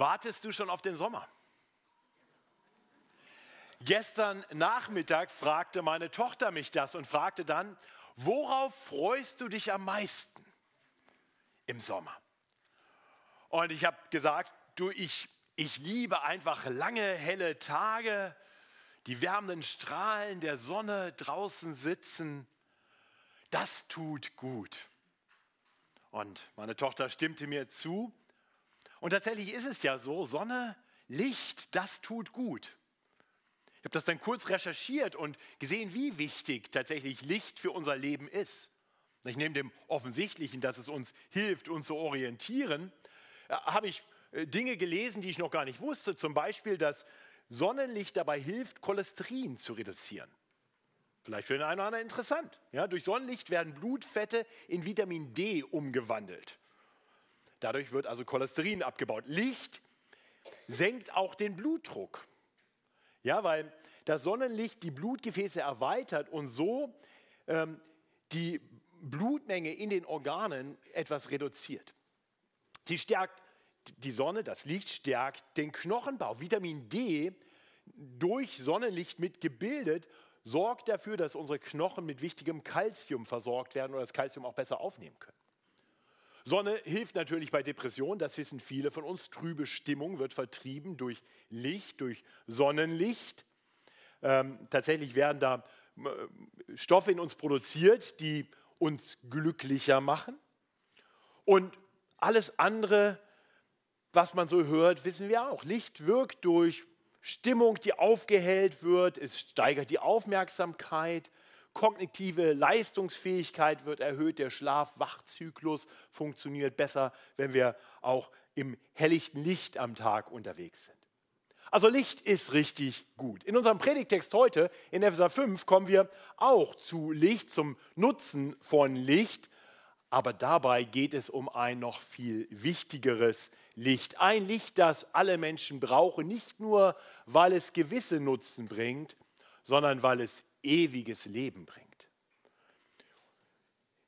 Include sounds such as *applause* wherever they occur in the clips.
Wartest du schon auf den Sommer? Gestern Nachmittag fragte meine Tochter mich das und fragte dann, worauf freust du dich am meisten im Sommer? Und ich habe gesagt, du, ich, ich liebe einfach lange, helle Tage, die wärmenden Strahlen der Sonne draußen sitzen. Das tut gut. Und meine Tochter stimmte mir zu und tatsächlich ist es ja so, Sonne, Licht, das tut gut. Ich habe das dann kurz recherchiert und gesehen, wie wichtig tatsächlich Licht für unser Leben ist. Ich nehme dem Offensichtlichen, dass es uns hilft, uns zu orientieren, äh, habe ich äh, Dinge gelesen, die ich noch gar nicht wusste. Zum Beispiel, dass Sonnenlicht dabei hilft, Cholesterin zu reduzieren. Vielleicht für den einen oder anderen interessant. Ja, durch Sonnenlicht werden Blutfette in Vitamin D umgewandelt. Dadurch wird also Cholesterin abgebaut. Licht senkt auch den Blutdruck. Ja, weil das Sonnenlicht die Blutgefäße erweitert und so ähm, die Blutmenge in den Organen etwas reduziert. Sie stärkt die Sonne, das Licht stärkt den Knochenbau. Vitamin D durch Sonnenlicht mitgebildet sorgt dafür, dass unsere Knochen mit wichtigem Kalzium versorgt werden oder das Kalzium auch besser aufnehmen können. Sonne hilft natürlich bei Depressionen, das wissen viele von uns. Trübe Stimmung wird vertrieben durch Licht, durch Sonnenlicht. Ähm, tatsächlich werden da äh, Stoffe in uns produziert, die uns glücklicher machen. Und alles andere, was man so hört, wissen wir auch. Licht wirkt durch Stimmung, die aufgehellt wird, es steigert die Aufmerksamkeit, kognitive Leistungsfähigkeit wird erhöht, der Schlaf-Wach-Zyklus funktioniert besser, wenn wir auch im helllichten Licht am Tag unterwegs sind. Also Licht ist richtig gut. In unserem Predigtext heute in Epheser 5 kommen wir auch zu Licht, zum Nutzen von Licht, aber dabei geht es um ein noch viel wichtigeres Licht. Ein Licht, das alle Menschen brauchen, nicht nur, weil es gewisse Nutzen bringt, sondern weil es ewiges Leben bringt.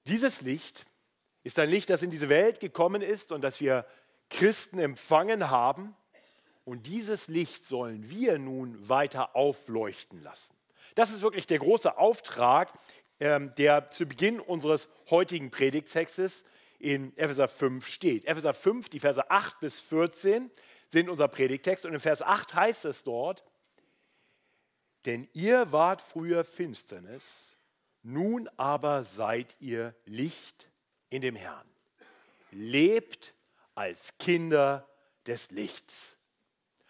Dieses Licht ist ein Licht, das in diese Welt gekommen ist und das wir Christen empfangen haben. Und dieses Licht sollen wir nun weiter aufleuchten lassen. Das ist wirklich der große Auftrag, ähm, der zu Beginn unseres heutigen Predigtextes in Epheser 5 steht. Epheser 5, die Verse 8 bis 14 sind unser Predigtext und in Vers 8 heißt es dort, denn ihr wart früher Finsternis, nun aber seid ihr Licht in dem Herrn. Lebt als Kinder des Lichts.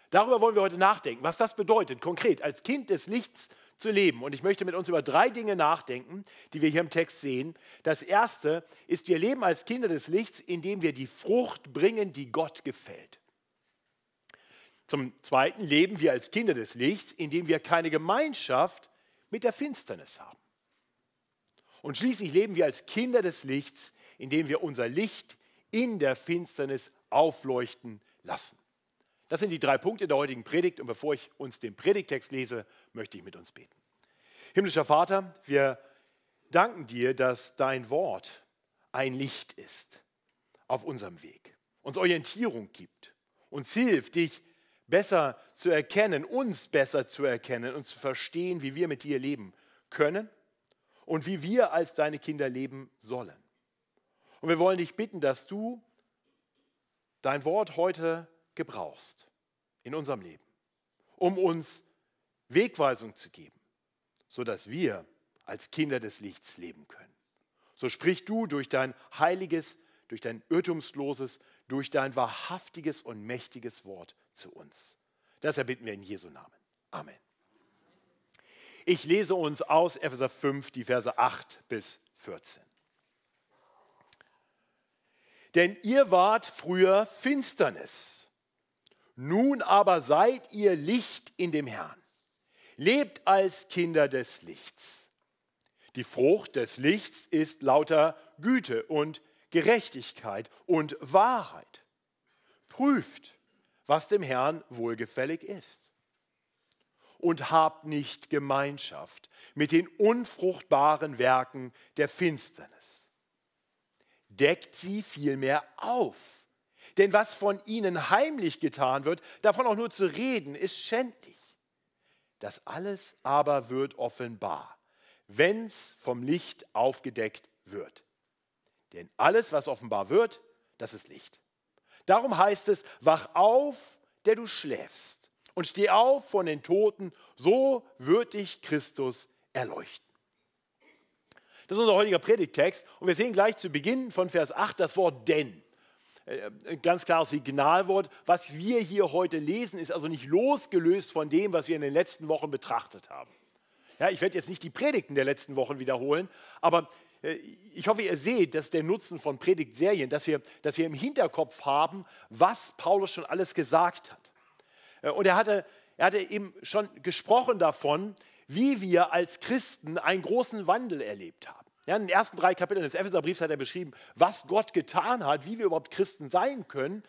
Darüber wollen wir heute nachdenken, was das bedeutet, konkret als Kind des Lichts zu leben. Und ich möchte mit uns über drei Dinge nachdenken, die wir hier im Text sehen. Das erste ist, wir leben als Kinder des Lichts, indem wir die Frucht bringen, die Gott gefällt. Zum Zweiten leben wir als Kinder des Lichts, indem wir keine Gemeinschaft mit der Finsternis haben. Und schließlich leben wir als Kinder des Lichts, indem wir unser Licht in der Finsternis aufleuchten lassen. Das sind die drei Punkte der heutigen Predigt. Und bevor ich uns den Predigtext lese, möchte ich mit uns beten. Himmlischer Vater, wir danken dir, dass dein Wort ein Licht ist auf unserem Weg, uns Orientierung gibt, uns hilft, dich besser zu erkennen, uns besser zu erkennen und zu verstehen, wie wir mit dir leben können und wie wir als deine Kinder leben sollen. Und wir wollen dich bitten, dass du dein Wort heute gebrauchst in unserem Leben, um uns Wegweisung zu geben, sodass wir als Kinder des Lichts leben können. So sprich du durch dein heiliges, durch dein irrtumsloses, durch dein wahrhaftiges und mächtiges Wort zu uns. Das erbitten wir in Jesu Namen. Amen. Ich lese uns aus Epheser 5 die Verse 8 bis 14. Denn ihr wart früher Finsternis, nun aber seid ihr Licht in dem Herrn. Lebt als Kinder des Lichts. Die Frucht des Lichts ist lauter Güte und Gerechtigkeit und Wahrheit. Prüft, was dem Herrn wohlgefällig ist. Und habt nicht Gemeinschaft mit den unfruchtbaren Werken der Finsternis. Deckt sie vielmehr auf. Denn was von ihnen heimlich getan wird, davon auch nur zu reden, ist schändlich. Das alles aber wird offenbar, wenn es vom Licht aufgedeckt wird. Denn alles, was offenbar wird, das ist Licht. Darum heißt es, wach auf, der du schläfst, und steh auf von den Toten, so wird dich Christus erleuchten. Das ist unser heutiger Predigtext und wir sehen gleich zu Beginn von Vers 8 das Wort denn. Äh, ein ganz klares Signalwort. Was wir hier heute lesen, ist also nicht losgelöst von dem, was wir in den letzten Wochen betrachtet haben. Ja, ich werde jetzt nicht die Predigten der letzten Wochen wiederholen, aber ich hoffe, ihr seht, dass der Nutzen von Predigtserien, dass wir, dass wir im Hinterkopf haben, was Paulus schon alles gesagt hat. Äh, und er hatte, er hatte eben schon gesprochen davon, wie wir als Christen einen großen Wandel erlebt haben. Ja, in den ersten drei Kapiteln des Epheserbriefs hat er beschrieben, was Gott getan hat, wie wir überhaupt Christen sein können,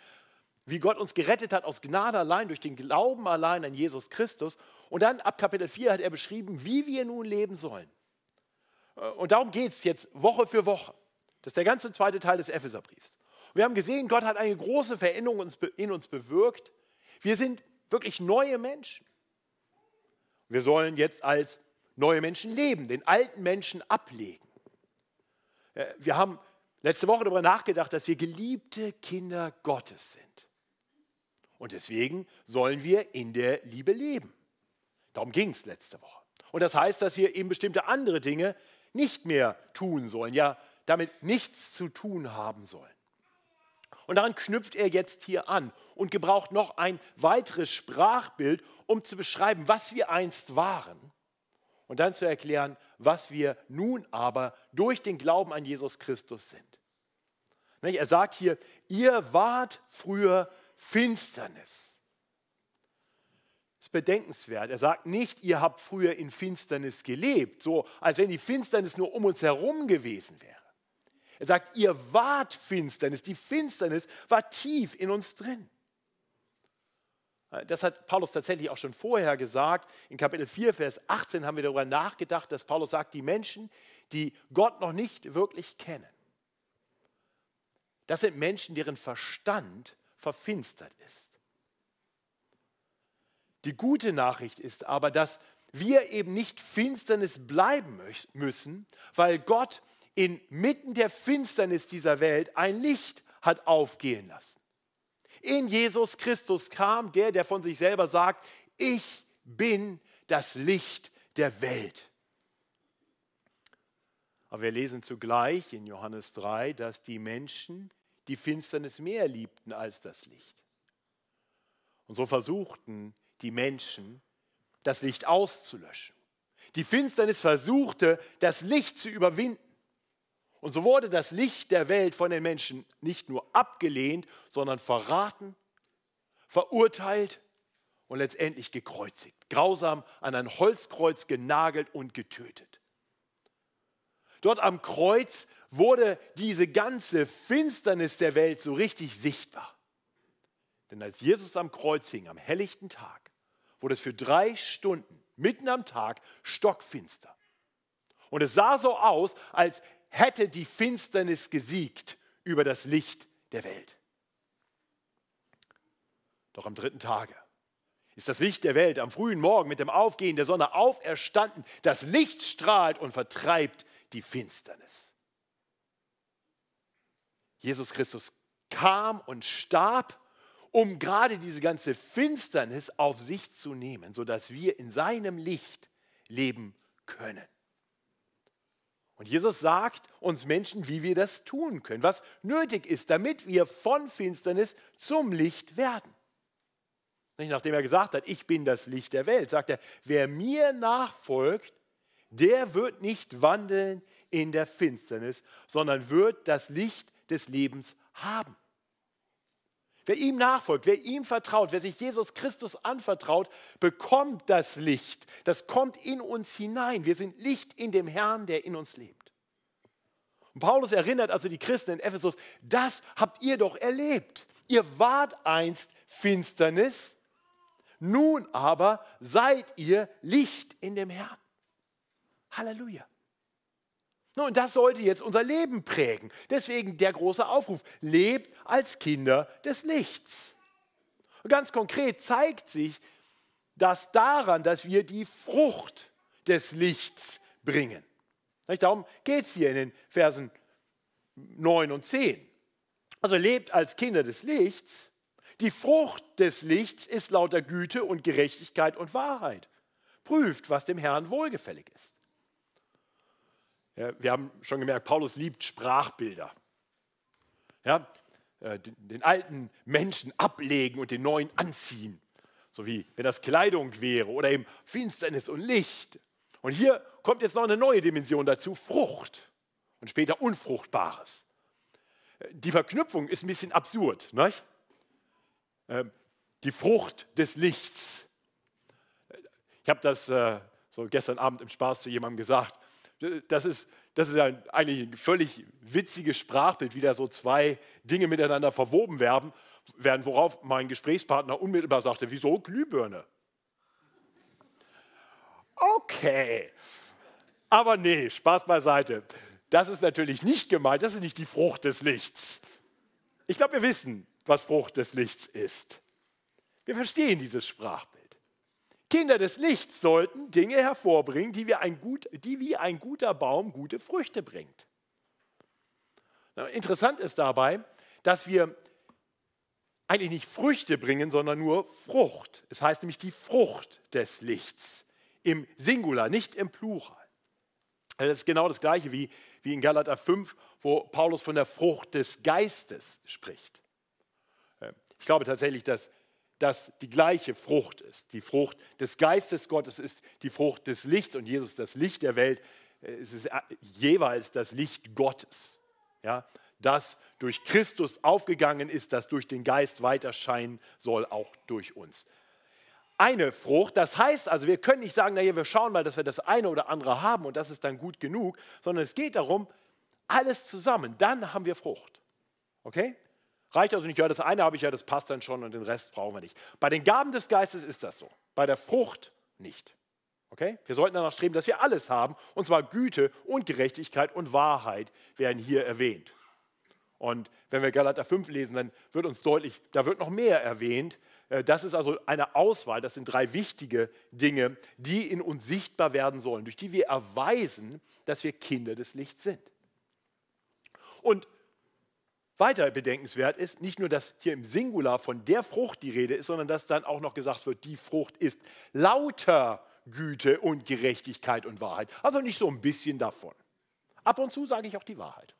wie Gott uns gerettet hat aus Gnade allein, durch den Glauben allein an Jesus Christus. Und dann ab Kapitel 4 hat er beschrieben, wie wir nun leben sollen. Äh, und darum geht es jetzt Woche für Woche. Das ist der ganze zweite Teil des Epheserbriefs. Wir haben gesehen, Gott hat eine große Veränderung in uns bewirkt. Wir sind wirklich neue Menschen. Wir sollen jetzt als neue Menschen leben, den alten Menschen ablegen. Äh, wir haben letzte Woche darüber nachgedacht, dass wir geliebte Kinder Gottes sind. Und deswegen sollen wir in der Liebe leben. Darum ging es letzte Woche. Und das heißt, dass wir eben bestimmte andere Dinge nicht mehr tun sollen, ja damit nichts zu tun haben sollen. Und daran knüpft er jetzt hier an und gebraucht noch ein weiteres Sprachbild, um zu beschreiben, was wir einst waren und dann zu erklären, was wir nun aber durch den Glauben an Jesus Christus sind. Er sagt hier, ihr wart früher Finsternis. Ist bedenkenswert. Er sagt nicht, ihr habt früher in Finsternis gelebt, so als wenn die Finsternis nur um uns herum gewesen wäre. Er sagt, ihr wart Finsternis. Die Finsternis war tief in uns drin. Das hat Paulus tatsächlich auch schon vorher gesagt. In Kapitel 4, Vers 18 haben wir darüber nachgedacht, dass Paulus sagt, die Menschen, die Gott noch nicht wirklich kennen, das sind Menschen, deren Verstand verfinstert ist. Die gute Nachricht ist aber, dass wir eben nicht Finsternis bleiben müssen, weil Gott inmitten der Finsternis dieser Welt ein Licht hat aufgehen lassen. In Jesus Christus kam der, der von sich selber sagt, ich bin das Licht der Welt. Aber wir lesen zugleich in Johannes 3, dass die Menschen die Finsternis mehr liebten als das Licht. Und so versuchten die Menschen, das Licht auszulöschen. Die Finsternis versuchte, das Licht zu überwinden. Und so wurde das Licht der Welt von den Menschen nicht nur abgelehnt, sondern verraten, verurteilt und letztendlich gekreuzigt, grausam an ein Holzkreuz genagelt und getötet. Dort am Kreuz wurde diese ganze Finsternis der Welt so richtig sichtbar. Denn als Jesus am Kreuz hing, am helllichten Tag, wurde es für drei Stunden, mitten am Tag, stockfinster. Und es sah so aus, als hätte die Finsternis gesiegt über das Licht der Welt. Doch am dritten Tage ist das Licht der Welt am frühen Morgen mit dem Aufgehen der Sonne auferstanden. Das Licht strahlt und vertreibt die Finsternis. Jesus Christus kam und starb, um gerade diese ganze Finsternis auf sich zu nehmen, sodass wir in seinem Licht leben können. Und Jesus sagt uns Menschen, wie wir das tun können, was nötig ist, damit wir von Finsternis zum Licht werden. Nachdem er gesagt hat, ich bin das Licht der Welt, sagt er, wer mir nachfolgt, der wird nicht wandeln in der Finsternis, sondern wird das Licht des Lebens haben. Wer ihm nachfolgt, wer ihm vertraut, wer sich Jesus Christus anvertraut, bekommt das Licht. Das kommt in uns hinein. Wir sind Licht in dem Herrn, der in uns lebt. Und Paulus erinnert also die Christen in Ephesus, das habt ihr doch erlebt. Ihr wart einst Finsternis, nun aber seid ihr Licht in dem Herrn. Halleluja. Nun, das sollte jetzt unser Leben prägen. Deswegen der große Aufruf, lebt als Kinder des Lichts. Und ganz konkret zeigt sich das daran, dass wir die Frucht des Lichts bringen. Darum geht es hier in den Versen 9 und 10. Also lebt als Kinder des Lichts. Die Frucht des Lichts ist lauter Güte und Gerechtigkeit und Wahrheit. Prüft, was dem Herrn wohlgefällig ist. Ja, wir haben schon gemerkt, Paulus liebt Sprachbilder. Ja, äh, den alten Menschen ablegen und den neuen anziehen. So wie wenn das Kleidung wäre oder eben Finsternis und Licht. Und hier kommt jetzt noch eine neue Dimension dazu, Frucht und später Unfruchtbares. Die Verknüpfung ist ein bisschen absurd. Nicht? Ähm, die Frucht des Lichts. Ich habe das äh, so gestern Abend im Spaß zu jemandem gesagt. Das ist, das ist ein, eigentlich ein völlig witziges Sprachbild, wie da so zwei Dinge miteinander verwoben werden, werden worauf mein Gesprächspartner unmittelbar sagte, wieso Glühbirne? Okay. Aber nee, Spaß beiseite. Das ist natürlich nicht gemeint, das ist nicht die Frucht des Lichts. Ich glaube, wir wissen, was Frucht des Lichts ist. Wir verstehen dieses Sprachbild. Kinder des Lichts sollten Dinge hervorbringen, die, wir ein gut, die wie ein guter Baum gute Früchte bringt. Interessant ist dabei, dass wir eigentlich nicht Früchte bringen, sondern nur Frucht. Es heißt nämlich die Frucht des Lichts im Singular, nicht im Plural. Das ist genau das Gleiche wie, wie in Galater 5, wo Paulus von der Frucht des Geistes spricht. Ähm, ich glaube tatsächlich, dass das die gleiche Frucht ist. Die Frucht des Geistes Gottes ist die Frucht des Lichts und Jesus das Licht der Welt. Äh, es ist äh, jeweils das Licht Gottes, ja, das durch Christus aufgegangen ist, das durch den Geist weiter scheinen soll, auch durch uns eine Frucht. Das heißt also, wir können nicht sagen, naja, wir schauen mal, dass wir das eine oder andere haben und das ist dann gut genug, sondern es geht darum, alles zusammen, dann haben wir Frucht. Okay? Reicht also nicht, ja, das eine habe ich ja, das passt dann schon und den Rest brauchen wir nicht. Bei den Gaben des Geistes ist das so, bei der Frucht nicht. Okay? Wir sollten danach streben, dass wir alles haben, und zwar Güte und Gerechtigkeit und Wahrheit werden hier erwähnt. Und wenn wir Galater 5 lesen, dann wird uns deutlich, da wird noch mehr erwähnt, äh, das ist also eine Auswahl, das sind drei wichtige Dinge, die in uns sichtbar werden sollen, durch die wir erweisen, dass wir Kinder des Lichts sind. Und weiter bedenkenswert ist nicht nur, dass hier im Singular von der Frucht die Rede ist, sondern dass dann auch noch gesagt wird, die Frucht ist lauter Güte und Gerechtigkeit und Wahrheit. Also nicht so ein bisschen davon. Ab und zu sage ich auch die Wahrheit.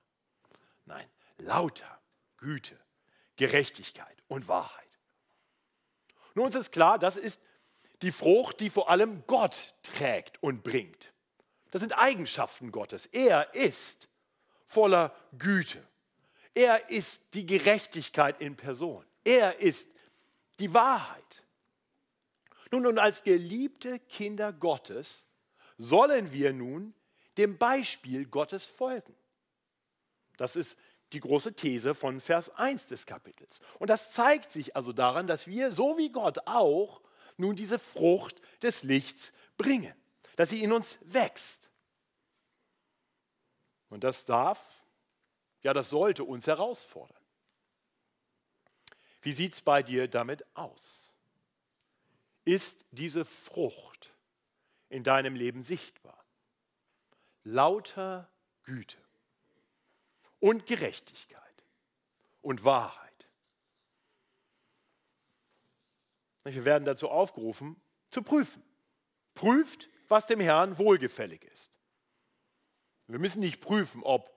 Nein, lauter Güte, Gerechtigkeit und Wahrheit. Nun ist es klar, das ist die Frucht, die vor allem Gott trägt und bringt. Das sind Eigenschaften Gottes. Er ist voller Güte. Er ist die Gerechtigkeit in Person. Er ist die Wahrheit. Nun, und als geliebte Kinder Gottes sollen wir nun dem Beispiel Gottes folgen. Das ist die große These von Vers 1 des Kapitels. Und das zeigt sich also daran, dass wir, so wie Gott auch, nun diese Frucht des Lichts bringen, dass sie in uns wächst. Und das darf, ja, das sollte uns herausfordern. Wie sieht es bei dir damit aus? Ist diese Frucht in deinem Leben sichtbar? Lauter Güte und Gerechtigkeit und Wahrheit. Wir werden dazu aufgerufen, zu prüfen. Prüft, was dem Herrn wohlgefällig ist. Wir müssen nicht prüfen, ob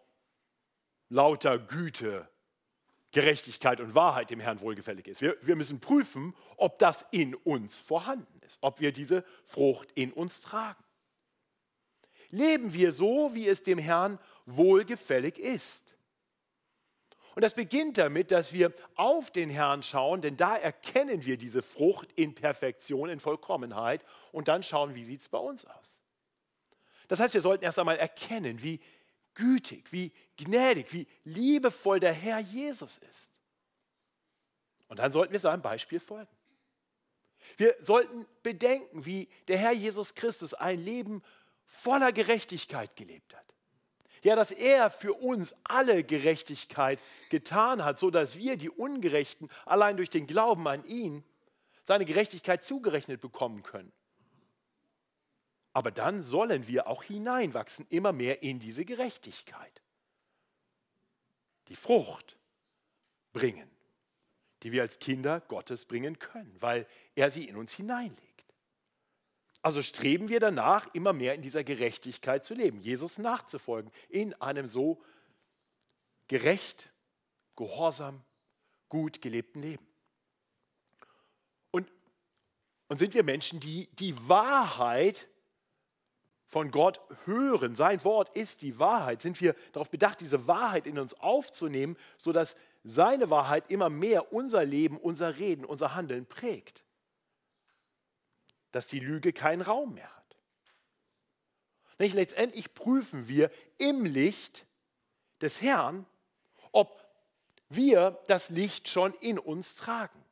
lauter Güte, Gerechtigkeit und Wahrheit dem Herrn wohlgefällig ist. Wir, wir müssen prüfen, ob das in uns vorhanden ist, ob wir diese Frucht in uns tragen. Leben wir so, wie es dem Herrn wohlgefällig ist. Und das beginnt damit, dass wir auf den Herrn schauen, denn da erkennen wir diese Frucht in Perfektion, in Vollkommenheit und dann schauen, wie sieht es bei uns aus. Das heißt, wir sollten erst einmal erkennen, wie gütig, wie gnädig, wie liebevoll der Herr Jesus ist. Und dann sollten wir seinem Beispiel folgen. Wir sollten bedenken, wie der Herr Jesus Christus ein Leben voller Gerechtigkeit gelebt hat Ja, dass er für uns alle Gerechtigkeit getan hat, so dass wir die Ungerechten allein durch den Glauben an ihn seine Gerechtigkeit zugerechnet bekommen können. Aber dann sollen wir auch hineinwachsen, immer mehr in diese Gerechtigkeit. Die Frucht bringen, die wir als Kinder Gottes bringen können, weil er sie in uns hineinlegt. Also streben wir danach, immer mehr in dieser Gerechtigkeit zu leben, Jesus nachzufolgen, in einem so gerecht, gehorsam, gut gelebten Leben. Und, und sind wir Menschen, die die Wahrheit von Gott hören, sein Wort ist die Wahrheit, sind wir darauf bedacht, diese Wahrheit in uns aufzunehmen, sodass seine Wahrheit immer mehr unser Leben, unser Reden, unser Handeln prägt dass die Lüge keinen Raum mehr hat. Nicht? Letztendlich prüfen wir im Licht des Herrn, ob wir das Licht schon in uns tragen.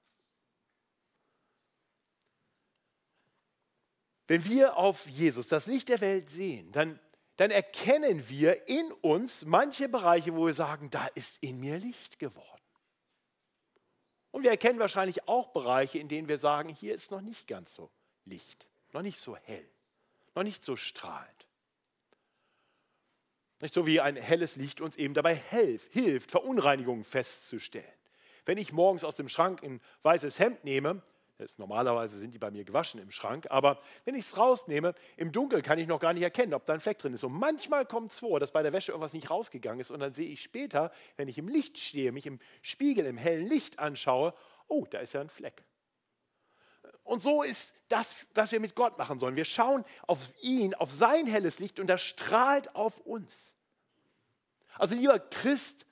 Wenn wir auf Jesus, das Licht der Welt, sehen, dann, dann erkennen wir in uns manche Bereiche, wo wir sagen, da ist in mir Licht geworden. Und wir erkennen wahrscheinlich auch Bereiche, in denen wir sagen, hier ist noch nicht ganz so Licht, noch nicht so hell, noch nicht so strahlend. Nicht so wie ein helles Licht uns eben dabei hilft, hilft, Verunreinigungen festzustellen. Wenn ich morgens aus dem Schrank ein weißes Hemd nehme, ist, normalerweise sind die bei mir gewaschen im Schrank, aber wenn ich es rausnehme, im Dunkeln kann ich noch gar nicht erkennen, ob da ein Fleck drin ist. Und manchmal kommt es vor, dass bei der Wäsche irgendwas nicht rausgegangen ist und dann sehe ich später, wenn ich im Licht stehe, mich im Spiegel, im hellen Licht anschaue, oh, da ist ja ein Fleck. Und so ist das, was wir mit Gott machen sollen. Wir schauen auf ihn, auf sein helles Licht und das strahlt auf uns. Also lieber Christ,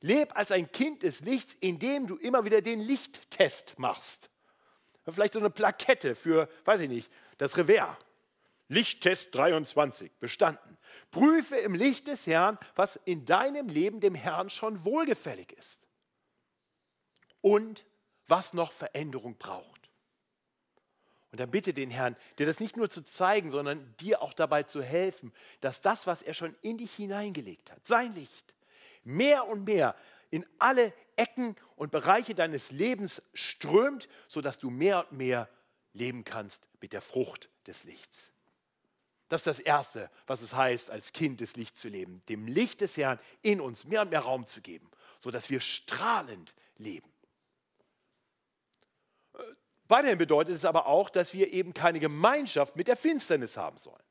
leb als ein Kind des Lichts, indem du immer wieder den Lichttest machst. Vielleicht so eine Plakette für, weiß ich nicht, das Revers. Lichttest 23, bestanden. Prüfe im Licht des Herrn, was in deinem Leben dem Herrn schon wohlgefällig ist. Und was noch Veränderung braucht. Und dann bitte den Herrn, dir das nicht nur zu zeigen, sondern dir auch dabei zu helfen, dass das, was er schon in dich hineingelegt hat, sein Licht, mehr und mehr in alle Ecken und Bereiche deines Lebens strömt, sodass du mehr und mehr leben kannst mit der Frucht des Lichts. Das ist das Erste, was es heißt, als Kind des Lichts zu leben, dem Licht des Herrn in uns mehr und mehr Raum zu geben, sodass wir strahlend leben. Weiterhin bedeutet es aber auch, dass wir eben keine Gemeinschaft mit der Finsternis haben sollen.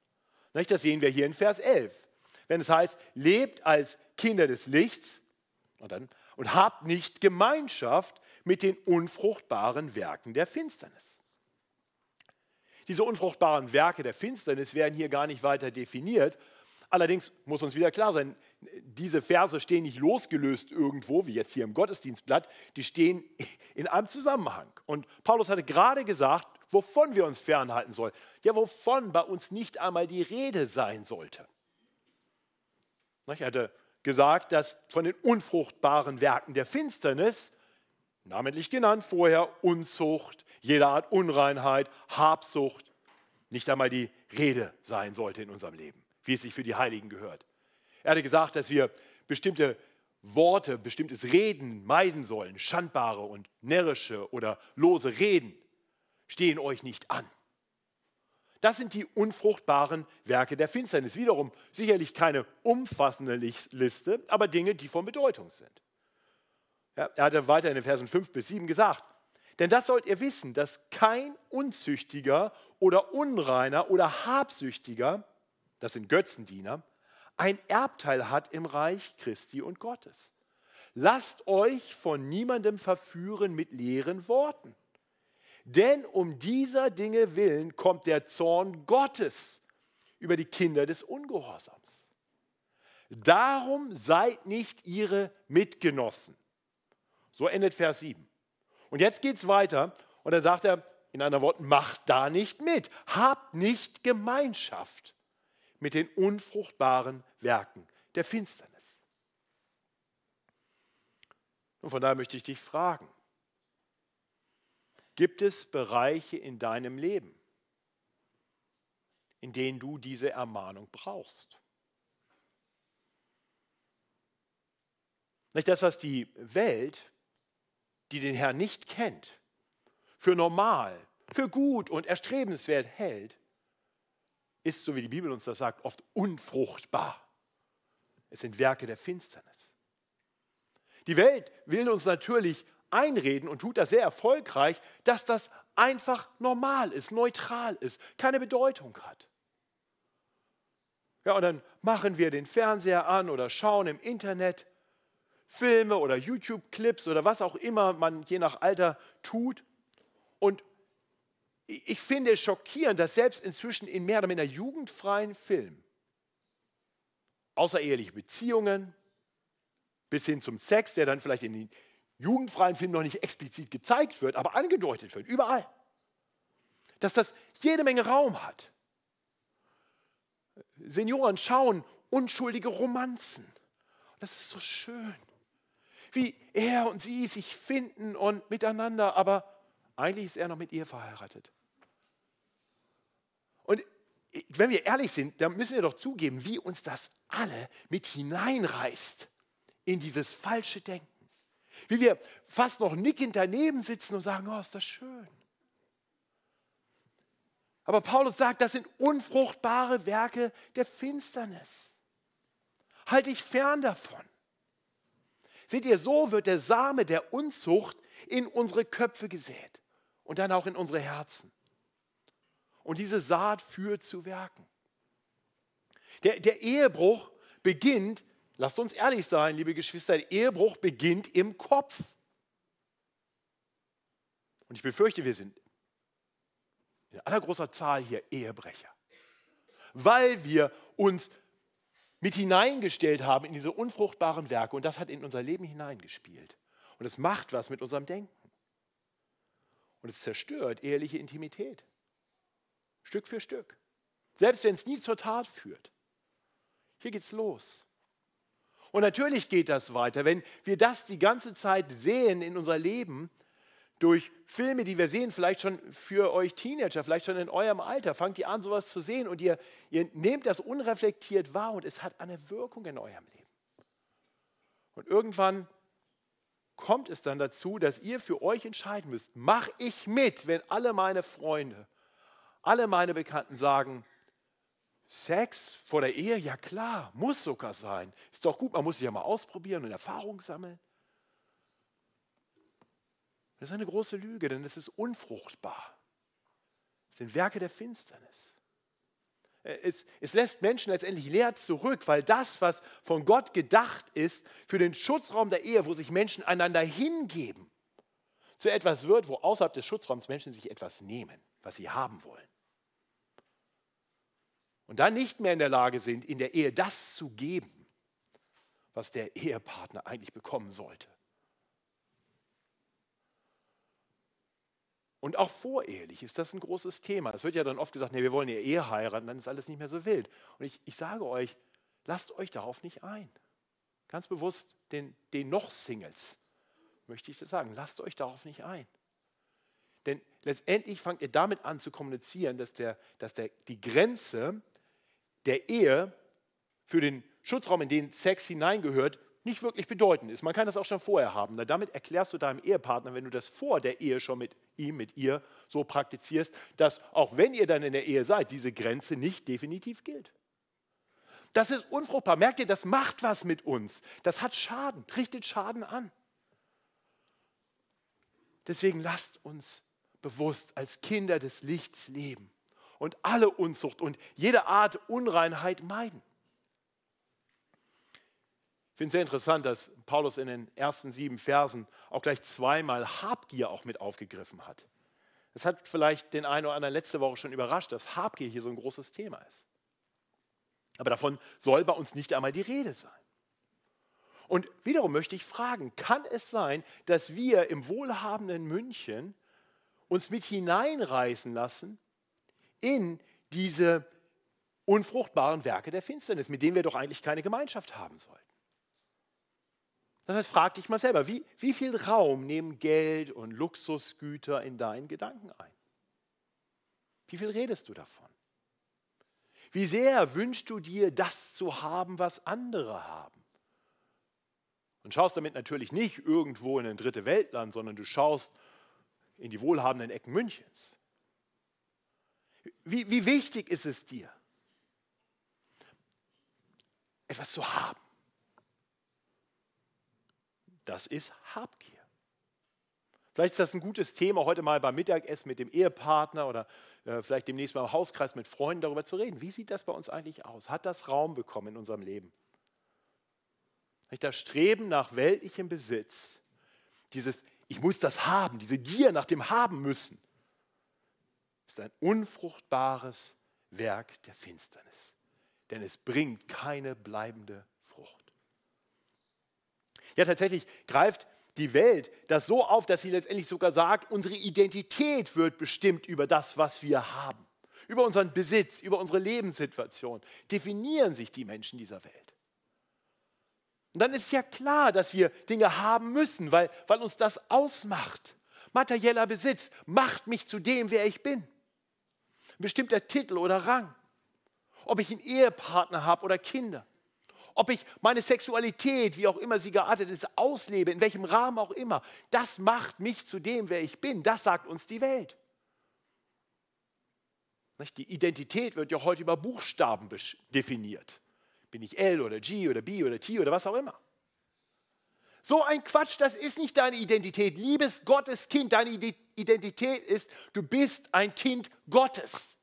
Das sehen wir hier in Vers 11. Wenn es heißt, lebt als Kinder des Lichts und, dann, und habt nicht Gemeinschaft mit den unfruchtbaren Werken der Finsternis. Diese unfruchtbaren Werke der Finsternis werden hier gar nicht weiter definiert, Allerdings muss uns wieder klar sein, diese Verse stehen nicht losgelöst irgendwo, wie jetzt hier im Gottesdienstblatt, die stehen in einem Zusammenhang. Und Paulus hatte gerade gesagt, wovon wir uns fernhalten sollen. Ja, wovon bei uns nicht einmal die Rede sein sollte. Er hatte gesagt, dass von den unfruchtbaren Werken der Finsternis, namentlich genannt vorher Unzucht, jede Art Unreinheit, Habsucht, nicht einmal die Rede sein sollte in unserem Leben wie es sich für die Heiligen gehört. Er hatte gesagt, dass wir bestimmte Worte, bestimmtes Reden meiden sollen. Schandbare und närrische oder lose Reden stehen euch nicht an. Das sind die unfruchtbaren Werke der Finsternis. Wiederum sicherlich keine umfassende Liste, aber Dinge, die von Bedeutung sind. Ja, er hatte weiter in den Versen 5 bis 7 gesagt, denn das sollt ihr wissen, dass kein Unzüchtiger oder Unreiner oder Habsüchtiger das sind Götzendiener, ein Erbteil hat im Reich Christi und Gottes. Lasst euch von niemandem verführen mit leeren Worten. Denn um dieser Dinge willen kommt der Zorn Gottes über die Kinder des Ungehorsams. Darum seid nicht ihre Mitgenossen. So endet Vers 7. Und jetzt geht es weiter und dann sagt er in einer Wort, macht da nicht mit, habt nicht Gemeinschaft mit den unfruchtbaren Werken der Finsternis. Und von daher möchte ich dich fragen, gibt es Bereiche in deinem Leben, in denen du diese Ermahnung brauchst? Das, was die Welt, die den Herrn nicht kennt, für normal, für gut und erstrebenswert hält, ist, so wie die Bibel uns das sagt, oft unfruchtbar. Es sind Werke der Finsternis. Die Welt will uns natürlich einreden und tut das sehr erfolgreich, dass das einfach normal ist, neutral ist, keine Bedeutung hat. Ja, und dann machen wir den Fernseher an oder schauen im Internet Filme oder YouTube-Clips oder was auch immer man je nach Alter tut. Und ich finde es schockierend, dass selbst inzwischen in mehr oder minder jugendfreien Filmen außereheliche Beziehungen bis hin zum Sex, der dann vielleicht in den jugendfreien Filmen noch nicht explizit gezeigt wird, aber angedeutet wird, überall. Dass das jede Menge Raum hat. Senioren schauen unschuldige Romanzen. Das ist so schön. Wie er und sie sich finden und miteinander, aber eigentlich ist er noch mit ihr verheiratet. Und wenn wir ehrlich sind, dann müssen wir doch zugeben, wie uns das alle mit hineinreißt in dieses falsche Denken. Wie wir fast noch nickend daneben sitzen und sagen, oh, ist das schön. Aber Paulus sagt, das sind unfruchtbare Werke der Finsternis. Halte dich fern davon. Seht ihr, so wird der Same der Unzucht in unsere Köpfe gesät und dann auch in unsere Herzen. Und diese Saat führt zu Werken. Der, der Ehebruch beginnt, lasst uns ehrlich sein, liebe Geschwister, Ehebruch beginnt im Kopf. Und ich befürchte, wir sind in allergroßer Zahl hier Ehebrecher, weil wir uns mit hineingestellt haben in diese unfruchtbaren Werke und das hat in unser Leben hineingespielt. Und es macht was mit unserem Denken. Und es zerstört eheliche Intimität. Stück für Stück. Selbst wenn es nie zur Tat führt. Hier geht's los. Und natürlich geht das weiter. Wenn wir das die ganze Zeit sehen in unser Leben, durch Filme, die wir sehen, vielleicht schon für euch Teenager, vielleicht schon in eurem Alter, fangt ihr an, sowas zu sehen und ihr, ihr nehmt das unreflektiert wahr und es hat eine Wirkung in eurem Leben. Und irgendwann kommt es dann dazu, dass ihr für euch entscheiden müsst, mache ich mit, wenn alle meine Freunde, alle meine Bekannten sagen, Sex vor der Ehe, ja klar, muss sogar sein. Ist doch gut, man muss sich ja mal ausprobieren und Erfahrung sammeln. Das ist eine große Lüge, denn es ist unfruchtbar. Es sind Werke der Finsternis. Äh, es, es, lässt Menschen letztendlich leer zurück, weil das, was von Gott gedacht ist, für den Schutzraum der Ehe, wo sich Menschen einander hingeben, zu etwas wird, wo außerhalb des Schutzraums Menschen sich etwas nehmen, was sie haben wollen. Und dann nicht mehr in der Lage sind, in der Ehe das zu geben, was der Ehepartner eigentlich bekommen sollte. Und auch vorehelich ist das ein großes Thema. Es wird ja dann oft gesagt, nee, wir wollen ja Ehe heiraten, dann ist alles nicht mehr so wild. Und ich, ich sage euch, lasst euch darauf nicht ein. Ganz bewusst den, den noch Singles möchte ich das sagen, lasst euch darauf nicht ein. Denn letztendlich fangt ihr damit an zu kommunizieren, dass, der, dass der, die Grenze der Ehe für den Schutzraum, in den Sex hineingehört, nicht wirklich bedeutend ist. Man kann das auch schon vorher haben. Damit erklärst du deinem Ehepartner, wenn du das vor der Ehe schon mit ihm, mit ihr so praktizierst, dass auch wenn ihr dann in der Ehe seid, diese Grenze nicht definitiv gilt. Das ist unfruchtbar. Merkt ihr, das macht was mit uns. Das hat Schaden, richtet Schaden an. Deswegen lasst uns bewusst als Kinder des Lichts leben und alle Unzucht und jede Art Unreinheit meiden. Ich finde es sehr interessant, dass Paulus in den ersten sieben Versen auch gleich zweimal Habgier auch mit aufgegriffen hat. Das hat vielleicht den einen oder anderen letzte Woche schon überrascht, dass Habgier hier so ein großes Thema ist. Aber davon soll bei uns nicht einmal die Rede sein. Und wiederum möchte ich fragen, kann es sein, dass wir im wohlhabenden München uns mit hineinreißen lassen in diese unfruchtbaren Werke der Finsternis, mit denen wir doch eigentlich keine Gemeinschaft haben sollten? Das heißt, frag dich mal selber, wie, wie viel Raum nehmen Geld und Luxusgüter in deinen Gedanken ein? Wie viel redest du davon? Wie sehr wünschst du dir, das zu haben, was andere haben? Und schaust damit natürlich nicht irgendwo in ein dritte Weltland, sondern du schaust in die wohlhabenden Ecken Münchens. Wie, wie wichtig ist es dir, etwas zu haben? Das ist Habgier. Vielleicht ist das ein gutes Thema, heute mal beim Mittagessen mit dem Ehepartner oder äh, vielleicht demnächst mal im Hauskreis mit Freunden darüber zu reden. Wie sieht das bei uns eigentlich aus? Hat das Raum bekommen in unserem Leben? Das Streben nach weltlichem Besitz, dieses Ich muss das haben, diese Gier nach dem Haben müssen, ist ein unfruchtbares Werk der Finsternis. Denn es bringt keine bleibende Frucht. Ja, tatsächlich greift die Welt das so auf, dass sie letztendlich sogar sagt, unsere Identität wird bestimmt über das, was wir haben. Über unseren Besitz, über unsere Lebenssituation definieren sich die Menschen dieser Welt. Und dann ist ja klar, dass wir Dinge haben müssen, weil, weil uns das ausmacht. Materieller Besitz macht mich zu dem, wer ich bin. Ein bestimmter Titel oder Rang. Ob ich einen Ehepartner habe oder Kinder ob ich meine Sexualität, wie auch immer sie geartet ist, auslebe, in welchem Rahmen auch immer, das macht mich zu dem, wer ich bin. Das sagt uns die Welt. Die Identität wird ja heute über Buchstaben definiert. Bin ich L oder G oder B oder T oder was auch immer. So ein Quatsch, das ist nicht deine Identität. Liebes Gottes Kind, deine Identität ist, du bist ein Kind Gottes.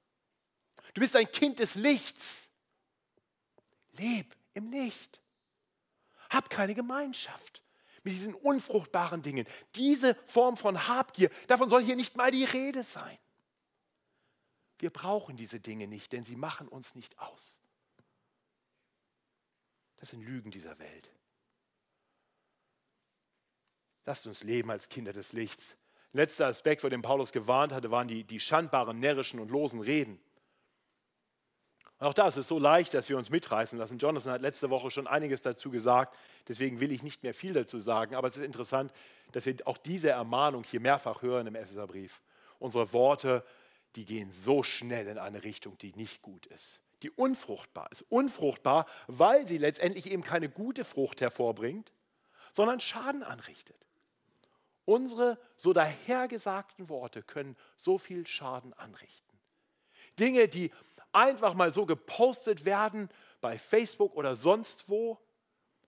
Du bist ein Kind des Lichts. Leb im Licht. Hab keine Gemeinschaft mit diesen unfruchtbaren Dingen. Diese Form von Habgier, davon soll hier nicht mal die Rede sein. Wir brauchen diese Dinge nicht, denn sie machen uns nicht aus. Das sind Lügen dieser Welt. Lasst uns leben als Kinder des Lichts. Letzter Aspekt, vor dem Paulus gewarnt hatte, waren die, die schandbaren, närrischen und losen Reden. Und auch da ist es so leicht, dass wir uns mitreißen lassen. Jonathan hat letzte Woche schon einiges dazu gesagt, deswegen will ich nicht mehr viel dazu sagen. Aber es ist interessant, dass wir auch diese Ermahnung hier mehrfach hören im Epheserbrief. Unsere Worte, die gehen so schnell in eine Richtung, die nicht gut ist, die unfruchtbar ist. Unfruchtbar, weil sie letztendlich eben keine gute Frucht hervorbringt, sondern Schaden anrichtet. Unsere so dahergesagten Worte können so viel Schaden anrichten. Dinge, die einfach mal so gepostet werden bei Facebook oder sonst wo,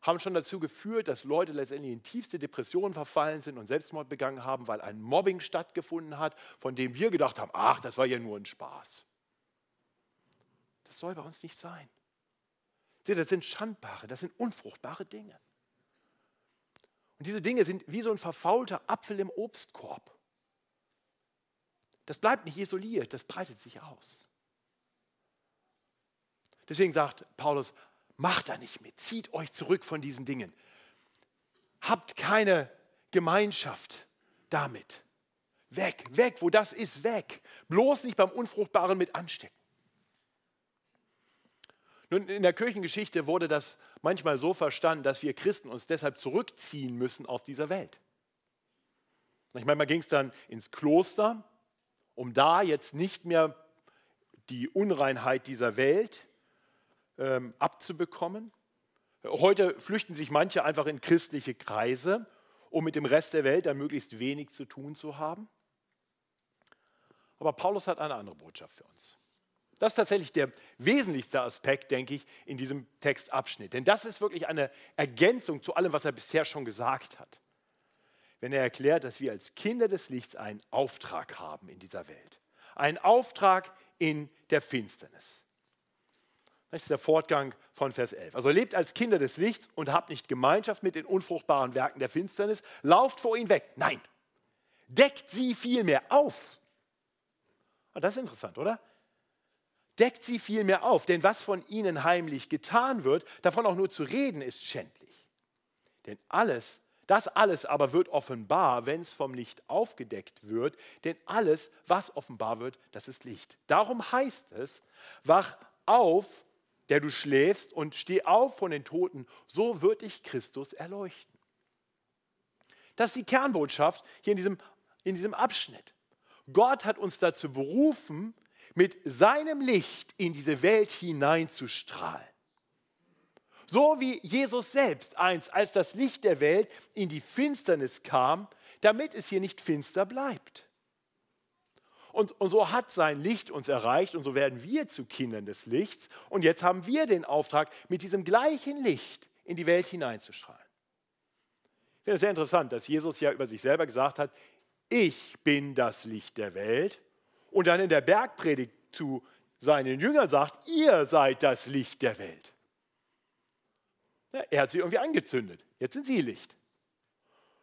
haben schon dazu geführt, dass Leute letztendlich in tiefste Depressionen verfallen sind und Selbstmord begangen haben, weil ein Mobbing stattgefunden hat, von dem wir gedacht haben, ach, das war ja nur ein Spaß. Das soll bei uns nicht sein. Seht, das sind schandbare, das sind unfruchtbare Dinge. Und diese Dinge sind wie so ein verfaulter Apfel im Obstkorb. Das bleibt nicht isoliert, das breitet sich aus. Deswegen sagt Paulus, macht da nicht mit, zieht euch zurück von diesen Dingen. Habt keine Gemeinschaft damit. Weg, weg, wo das ist, weg. Bloß nicht beim Unfruchtbaren mit anstecken. Nun, in der Kirchengeschichte wurde das manchmal so verstanden, dass wir Christen uns deshalb zurückziehen müssen aus dieser Welt. Ich meine, man ging es dann ins Kloster, um da jetzt nicht mehr die Unreinheit dieser Welt ähm, abzubekommen. Heute flüchten sich manche einfach in christliche Kreise, um mit dem Rest der Welt dann möglichst wenig zu tun zu haben. Aber Paulus hat eine andere Botschaft für uns. Das ist tatsächlich der wesentlichste Aspekt, denke ich, in diesem Textabschnitt. Denn das ist wirklich eine Ergänzung zu allem, was er bisher schon gesagt hat. Wenn er erklärt, dass wir als Kinder des Lichts einen Auftrag haben in dieser Welt. Einen Auftrag in der Finsternis. Das ist der Fortgang von Vers 11. Also lebt als Kinder des Lichts und habt nicht Gemeinschaft mit den unfruchtbaren Werken der Finsternis. Lauft vor ihnen weg. Nein, deckt sie vielmehr auf. Ah, das ist interessant, oder? Deckt sie vielmehr auf, denn was von ihnen heimlich getan wird, davon auch nur zu reden, ist schändlich. Denn alles, das alles aber wird offenbar, wenn es vom Licht aufgedeckt wird, denn alles, was offenbar wird, das ist Licht. Darum heißt es, wach auf, der du schläfst, und steh auf von den Toten, so wird dich Christus erleuchten. Das ist die Kernbotschaft hier in diesem, in diesem Abschnitt. Gott hat uns dazu berufen, mit seinem Licht in diese Welt hineinzustrahlen. So wie Jesus selbst einst als das Licht der Welt in die Finsternis kam, damit es hier nicht finster bleibt. Und, und so hat sein Licht uns erreicht und so werden wir zu Kindern des Lichts. Und jetzt haben wir den Auftrag, mit diesem gleichen Licht in die Welt hineinzustrahlen. Ich finde es sehr interessant, dass Jesus ja über sich selber gesagt hat, ich bin das Licht der Welt. Und dann in der Bergpredigt zu seinen Jüngern sagt, ihr seid das Licht der Welt. Ja, er hat sie irgendwie angezündet. Jetzt sind sie Licht.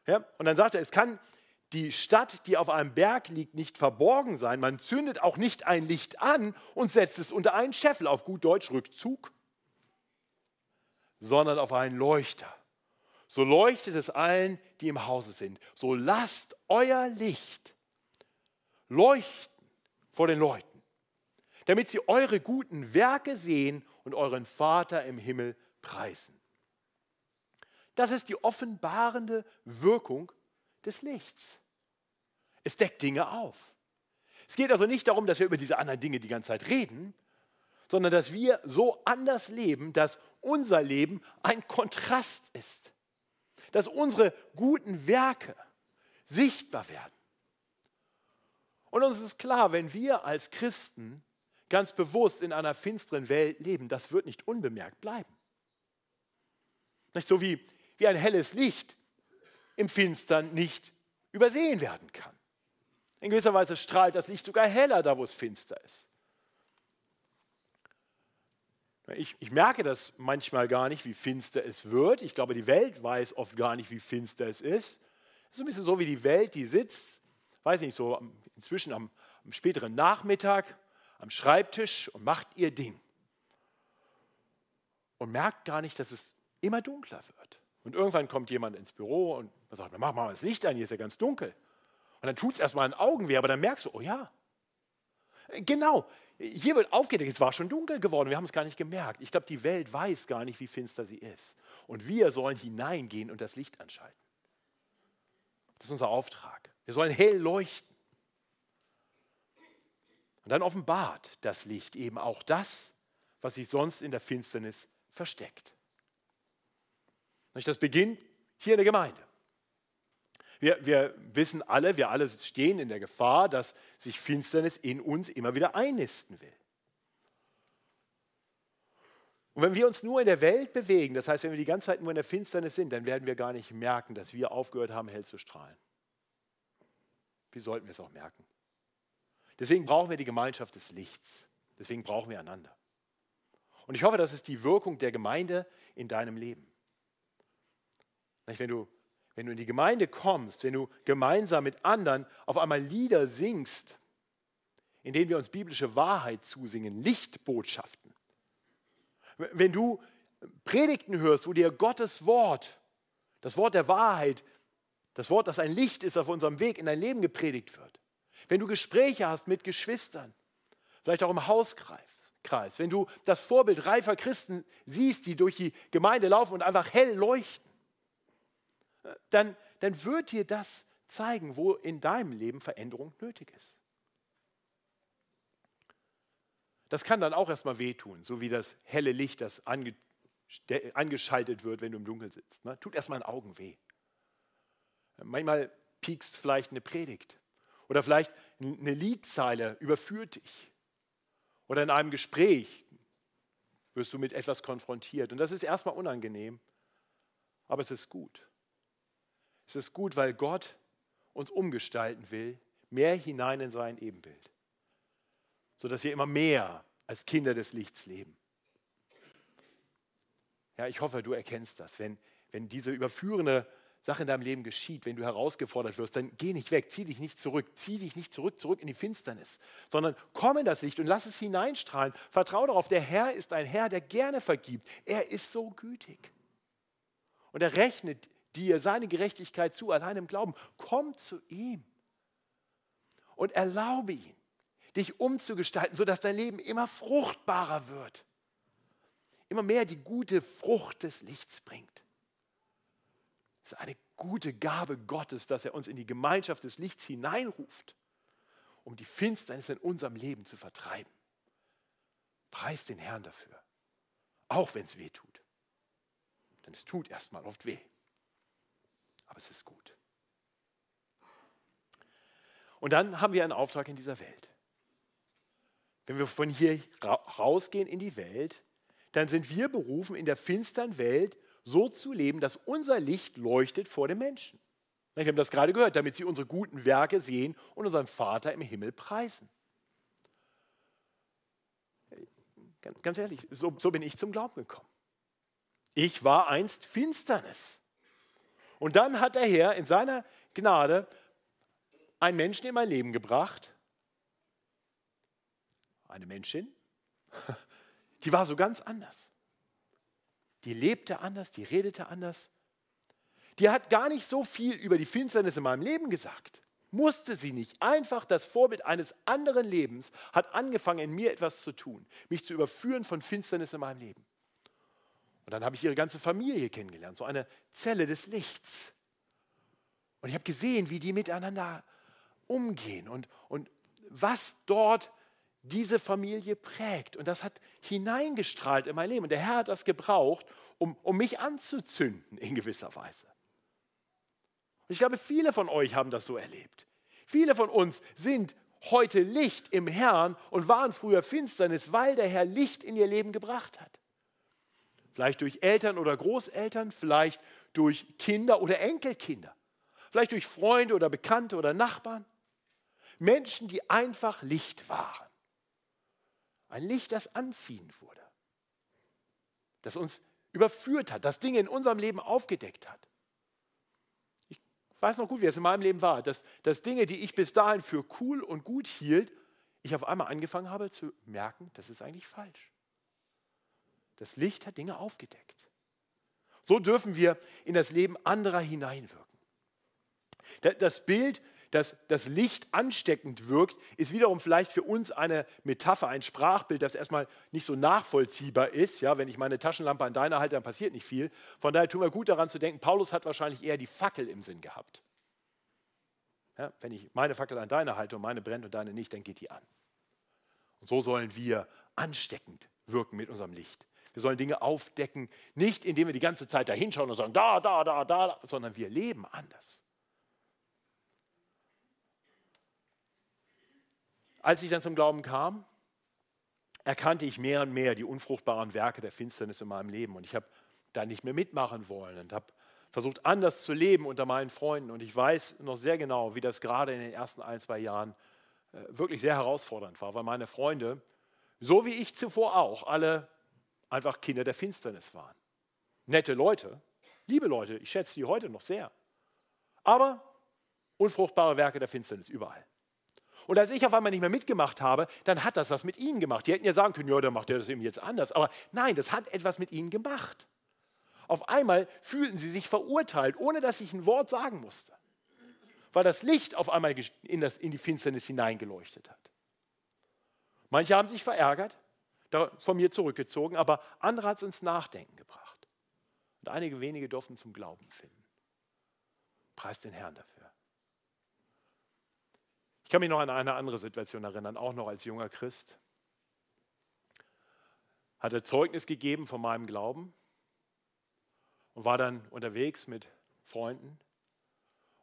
Ja, und dann sagt er, es kann die Stadt, die auf einem Berg liegt, nicht verborgen sein. Man zündet auch nicht ein Licht an und setzt es unter einen Scheffel, auf gut Deutsch Rückzug, sondern auf einen Leuchter. So leuchtet es allen, die im Hause sind. So lasst euer Licht leuchten vor den Leuten, damit sie eure guten Werke sehen und euren Vater im Himmel preisen. Das ist die offenbarende Wirkung des Lichts. Es deckt Dinge auf. Es geht also nicht darum, dass wir über diese anderen Dinge die ganze Zeit reden, sondern dass wir so anders leben, dass unser Leben ein Kontrast ist. Dass unsere guten Werke sichtbar werden. Und uns ist klar, wenn wir als Christen ganz bewusst in einer finsteren Welt leben, das wird nicht unbemerkt bleiben. Nicht so wie wie ein helles Licht im Finstern nicht übersehen werden kann. In gewisser Weise strahlt das Licht sogar heller da, wo es finster ist. Ich, ich, merke das manchmal gar nicht, wie finster es wird. Ich glaube, die Welt weiß oft gar nicht, wie finster es ist. Es ist ein bisschen so wie die Welt, die sitzt, weiß nicht, so inzwischen am, am späteren Nachmittag am Schreibtisch und macht ihr Ding. Und merkt gar nicht, dass es immer dunkler wird. Und irgendwann kommt jemand ins Büro und sagt, mach mal das Licht an, hier ist ja ganz dunkel. Und dann tut es erstmal in Augen weh, aber dann merkst du, oh ja. Genau, hier wird aufgedeckt, es war schon dunkel geworden, wir haben es gar nicht gemerkt. Ich glaube, die Welt weiß gar nicht, wie finster sie ist. Und wir sollen hineingehen und das Licht anschalten. Das ist unser Auftrag. Wir sollen hell leuchten. Und dann offenbart das Licht eben auch das, was sich sonst in der Finsternis versteckt. Das beginnt hier in der Gemeinde. Wir, wir, wissen alle, wir alle stehen in der Gefahr, dass sich Finsternis in uns immer wieder einnisten will. Und wenn wir uns nur in der Welt bewegen, das heißt, wenn wir die ganze Zeit nur in der Finsternis sind, dann werden wir gar nicht merken, dass wir aufgehört haben, hell zu strahlen. Wie sollten wir es auch merken? Deswegen brauchen wir die Gemeinschaft des Lichts. Deswegen brauchen wir einander. Und ich hoffe, das ist die Wirkung der Gemeinde in deinem Leben. Wenn du, wenn du in die Gemeinde kommst, wenn du gemeinsam mit anderen auf einmal Lieder singst, in denen wir uns biblische Wahrheit zusingen, Lichtbotschaften. Wenn du Predigten hörst, wo dir Gottes Wort, das Wort der Wahrheit, das Wort, das ein Licht ist auf unserem Weg in dein Leben gepredigt wird. Wenn du Gespräche hast mit Geschwistern, vielleicht auch im Hauskreis, wenn du das Vorbild reifer Christen siehst, die durch die Gemeinde laufen und einfach hell leuchten, dann, dann wird dir das zeigen, wo in deinem Leben Veränderung nötig ist. Das kann dann auch erstmal wehtun, so wie das helle Licht, das ange, angeschaltet wird, wenn du im Dunkeln sitzt. Ne? Tut erstmal in Augen weh. Manchmal piekst vielleicht eine Predigt oder vielleicht eine Liedzeile überführt dich. Oder in einem Gespräch wirst du mit etwas konfrontiert. Und das ist erstmal unangenehm, aber es ist gut. Es ist gut, weil Gott uns umgestalten will, mehr hinein in sein Ebenbild, sodass wir immer mehr als Kinder des Lichts leben. Ja, ich hoffe, du erkennst das. Wenn, wenn diese überführende Sache in deinem Leben geschieht, wenn du herausgefordert wirst, dann geh nicht weg, zieh dich nicht zurück, zieh dich nicht zurück, zurück in die Finsternis, sondern komm in das Licht und lass es hineinstrahlen. Vertraue darauf, der Herr ist ein Herr, der gerne vergibt. Er ist so gütig. Und er rechnet dir seine Gerechtigkeit zu, allein im Glauben. Komm zu ihm und erlaube ihn, dich umzugestalten, sodass dein Leben immer fruchtbarer wird. Immer mehr die gute Frucht des Lichts bringt. Es ist eine gute Gabe Gottes, dass er uns in die Gemeinschaft des Lichts hineinruft, um die Finsternis in unserem Leben zu vertreiben. Preis den Herrn dafür, auch wenn es weh tut. Denn es tut erstmal oft weh. Aber es ist gut. Und dann haben wir einen Auftrag in dieser Welt. Wenn wir von hier rausgehen in die Welt, dann sind wir berufen, in der finsteren Welt so zu leben, dass unser Licht leuchtet vor den Menschen. Wir haben das gerade gehört, damit sie unsere guten Werke sehen und unseren Vater im Himmel preisen. Ganz ehrlich, so, so bin ich zum Glauben gekommen. Ich war einst Finsternis. Und dann hat der Herr in seiner Gnade einen Menschen in mein Leben gebracht, eine Menschin, *laughs* die war so ganz anders. Die lebte anders, die redete anders. Die hat gar nicht so viel über die Finsternis in meinem Leben gesagt. Musste sie nicht. Einfach das Vorbild eines anderen Lebens hat angefangen, in mir etwas zu tun, mich zu überführen von Finsternis in meinem Leben. Und dann habe ich ihre ganze Familie kennengelernt, so eine Zelle des Lichts. Und ich habe gesehen, wie die miteinander umgehen und, und was dort diese Familie prägt. Und das hat hineingestrahlt in mein Leben. Und der Herr hat das gebraucht, um, um mich anzuzünden in gewisser Weise. Und ich glaube, viele von euch haben das so erlebt. Viele von uns sind heute Licht im Herrn und waren früher Finsternis, weil der Herr Licht in ihr Leben gebracht hat. Vielleicht durch Eltern oder Großeltern, vielleicht durch Kinder oder Enkelkinder, vielleicht durch Freunde oder Bekannte oder Nachbarn. Menschen, die einfach Licht waren. Ein Licht, das anziehend wurde, das uns überführt hat, das Dinge in unserem Leben aufgedeckt hat. Ich weiß noch gut, wie es in meinem Leben war, dass, dass Dinge, die ich bis dahin für cool und gut hielt, ich auf einmal angefangen habe zu merken, das ist eigentlich falsch. Das Licht hat Dinge aufgedeckt. So dürfen wir in das Leben anderer hineinwirken. Das Bild dass das Licht ansteckend wirkt, ist wiederum vielleicht für uns eine Metapher, ein Sprachbild, das erstmal nicht so nachvollziehbar ist. Ja, wenn ich meine Taschenlampe an deiner halte, dann passiert nicht viel. Von daher tun wir gut daran zu denken, Paulus hat wahrscheinlich eher die Fackel im Sinn gehabt. Ja, wenn ich meine Fackel an deiner halte und meine brennt und deine nicht, dann geht die an. Und so sollen wir ansteckend wirken mit unserem Licht. Wir sollen Dinge aufdecken, nicht indem wir die ganze Zeit da hinschauen und sagen, da, da, da, da, sondern wir leben anders. Als ich dann zum Glauben kam, erkannte ich mehr und mehr die unfruchtbaren Werke der Finsternis in meinem Leben. Und ich habe da nicht mehr mitmachen wollen und habe versucht, anders zu leben unter meinen Freunden. Und ich weiß noch sehr genau, wie das gerade in den ersten ein, zwei Jahren äh, wirklich sehr herausfordernd war, weil meine Freunde, so wie ich zuvor auch, alle einfach Kinder der Finsternis waren. Nette Leute, liebe Leute, ich schätze sie heute noch sehr. Aber unfruchtbare Werke der Finsternis überall. Und als ich auf einmal nicht mehr mitgemacht habe, dann hat das was mit ihnen gemacht. Die hätten ja sagen können, ja, dann macht er das eben jetzt anders. Aber nein, das hat etwas mit ihnen gemacht. Auf einmal fühlten sie sich verurteilt, ohne dass ich ein Wort sagen musste. Weil das Licht auf einmal in, das, in die Finsternis hineingeleuchtet hat. Manche haben sich verärgert, von mir zurückgezogen, aber andere hat es ins Nachdenken gebracht. Und einige wenige durften zum Glauben finden. Preis den Herrn dafür. Ich kann mich noch an eine andere Situation erinnern, auch noch als junger Christ. Hatte Zeugnis gegeben von meinem Glauben und war dann unterwegs mit Freunden.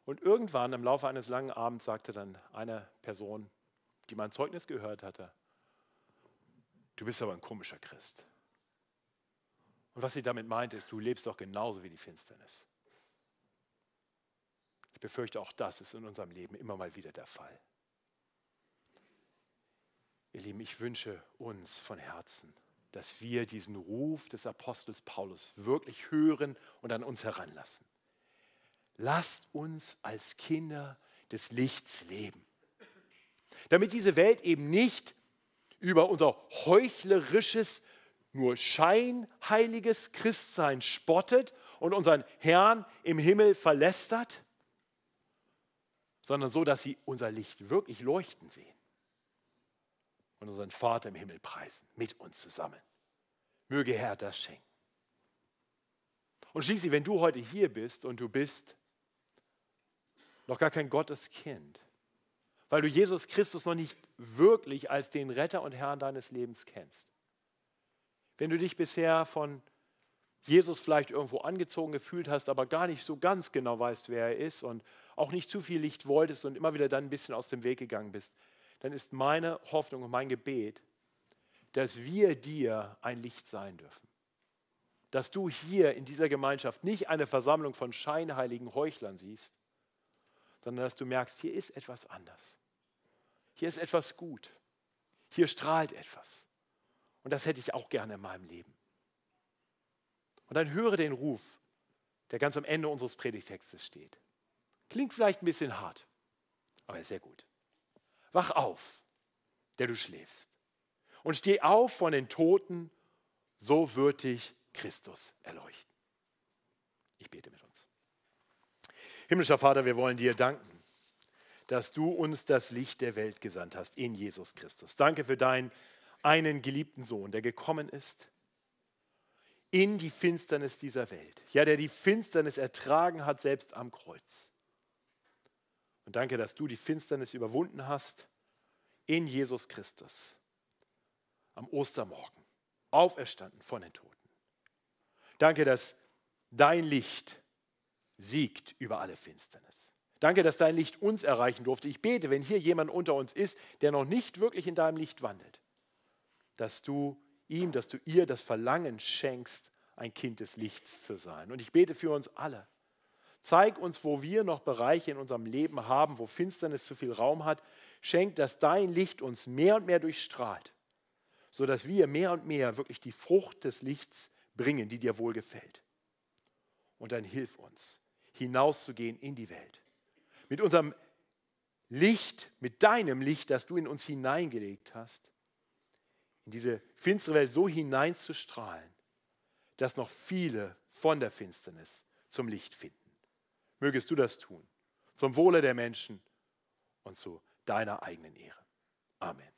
Und irgendwann im Laufe eines langen Abends sagte dann eine Person, die mein Zeugnis gehört hatte, du bist aber ein komischer Christ. Und was sie damit meinte, ist, du lebst doch genauso wie die Finsternis. Ich befürchte, auch das ist in unserem Leben immer mal wieder der Fall. Ihr Lieben, ich wünsche uns von Herzen, dass wir diesen Ruf des Apostels Paulus wirklich hören und an uns heranlassen. Lasst uns als Kinder des Lichts leben, damit diese Welt eben nicht über unser heuchlerisches, nur scheinheiliges Christsein spottet und unseren Herrn im Himmel verlästert, sondern so, dass sie unser Licht wirklich leuchten sehen und unseren Vater im Himmel preisen, mit uns zusammen. Möge Herr das schenken. Und schließlich, wenn du heute hier bist und du bist noch gar kein Gotteskind, weil du Jesus Christus noch nicht wirklich als den Retter und Herrn deines Lebens kennst, wenn du dich bisher von Jesus vielleicht irgendwo angezogen gefühlt hast, aber gar nicht so ganz genau weißt, wer er ist und auch nicht zu viel Licht wolltest und immer wieder dann ein bisschen aus dem Weg gegangen bist, dann ist meine Hoffnung und mein Gebet, dass wir dir ein Licht sein dürfen. Dass du hier in dieser Gemeinschaft nicht eine Versammlung von scheinheiligen Heuchlern siehst, sondern dass du merkst, hier ist etwas anders. Hier ist etwas gut. Hier strahlt etwas. Und das hätte ich auch gerne in meinem Leben. Und dann höre den Ruf, der ganz am Ende unseres Predigtextes steht. Klingt vielleicht ein bisschen hart, aber sehr gut. Wach auf, der du schläfst. Und steh auf von den Toten, so wird dich Christus erleuchten. Ich bete mit uns. Himmlischer Vater, wir wollen dir danken, dass du uns das Licht der Welt gesandt hast in Jesus Christus. Danke für deinen einen geliebten Sohn, der gekommen ist in die Finsternis dieser Welt. Ja, der die Finsternis ertragen hat, selbst am Kreuz. Und danke, dass du die Finsternis überwunden hast in Jesus Christus am Ostermorgen, auferstanden von den Toten. Danke, dass dein Licht siegt über alle Finsternis. Danke, dass dein Licht uns erreichen durfte. Ich bete, wenn hier jemand unter uns ist, der noch nicht wirklich in deinem Licht wandelt, dass du ihm, dass du ihr das Verlangen schenkst, ein Kind des Lichts zu sein. Und ich bete für uns alle. Zeig uns, wo wir noch Bereiche in unserem Leben haben, wo Finsternis zu viel Raum hat. Schenk, dass dein Licht uns mehr und mehr durchstrahlt, sodass wir mehr und mehr wirklich die Frucht des Lichts bringen, die dir wohlgefällt. Und dann hilf uns, hinauszugehen in die Welt. Mit unserem Licht, mit deinem Licht, das du in uns hineingelegt hast, in diese finstere Welt so hineinzustrahlen, dass noch viele von der Finsternis zum Licht finden. Mögest du das tun, zum Wohle der Menschen und zu deiner eigenen Ehre. Amen.